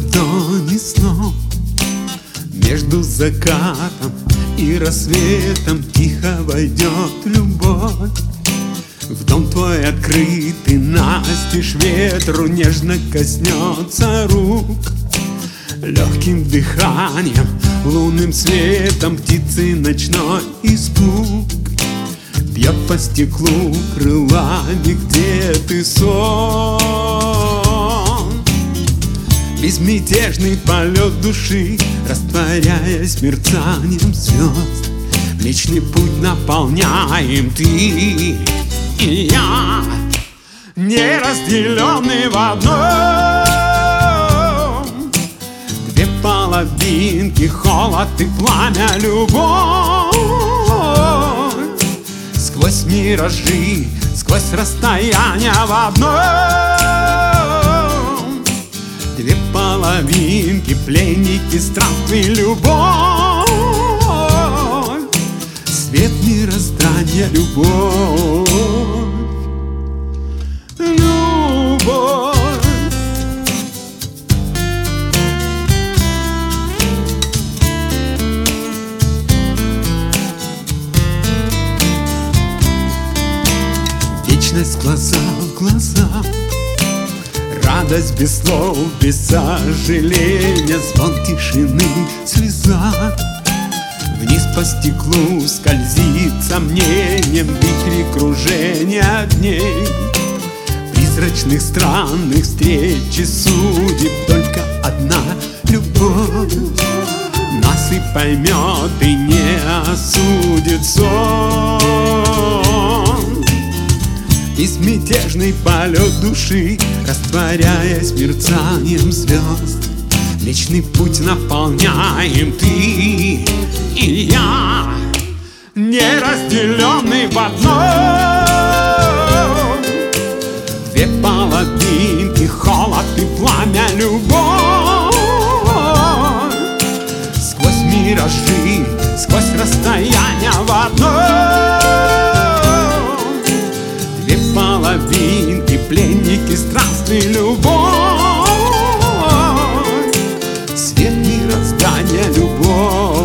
ладони сном Между закатом и рассветом. Тихо войдет любовь В дом твой открытый настежь ветру Нежно коснется рук. Легким дыханием, лунным светом Птицы ночной испуг. Бьет по стеклу крылами, где ты сон? Безмятежный полет души, растворяясь мерцанием звезд. Личный путь наполняем ты и я Неразделенный в одном. Две половинки, холод и пламя, любовь. Сквозь миражи, сквозь расстояния в одном. Две половинки, пленники странствий, любовь. Свет мироздания, любовь. Любовь. Вечность глаза в глаза Радость без слов, без сожаления Звон тишины, слеза. Вниз по стеклу скользит сомнением Вихри кружения дней Призрачных странных встреч и судеб Только одна любовь. Нас и поймет, и не осудит сон Безмятежный полет души Растворяясь мерцанием звезд. Личный путь наполняем ты и я Неразделенный в одном. Две половинки, холод и пламя, любовь. Сквозь миражи, Свет мироздания, любовь Любовь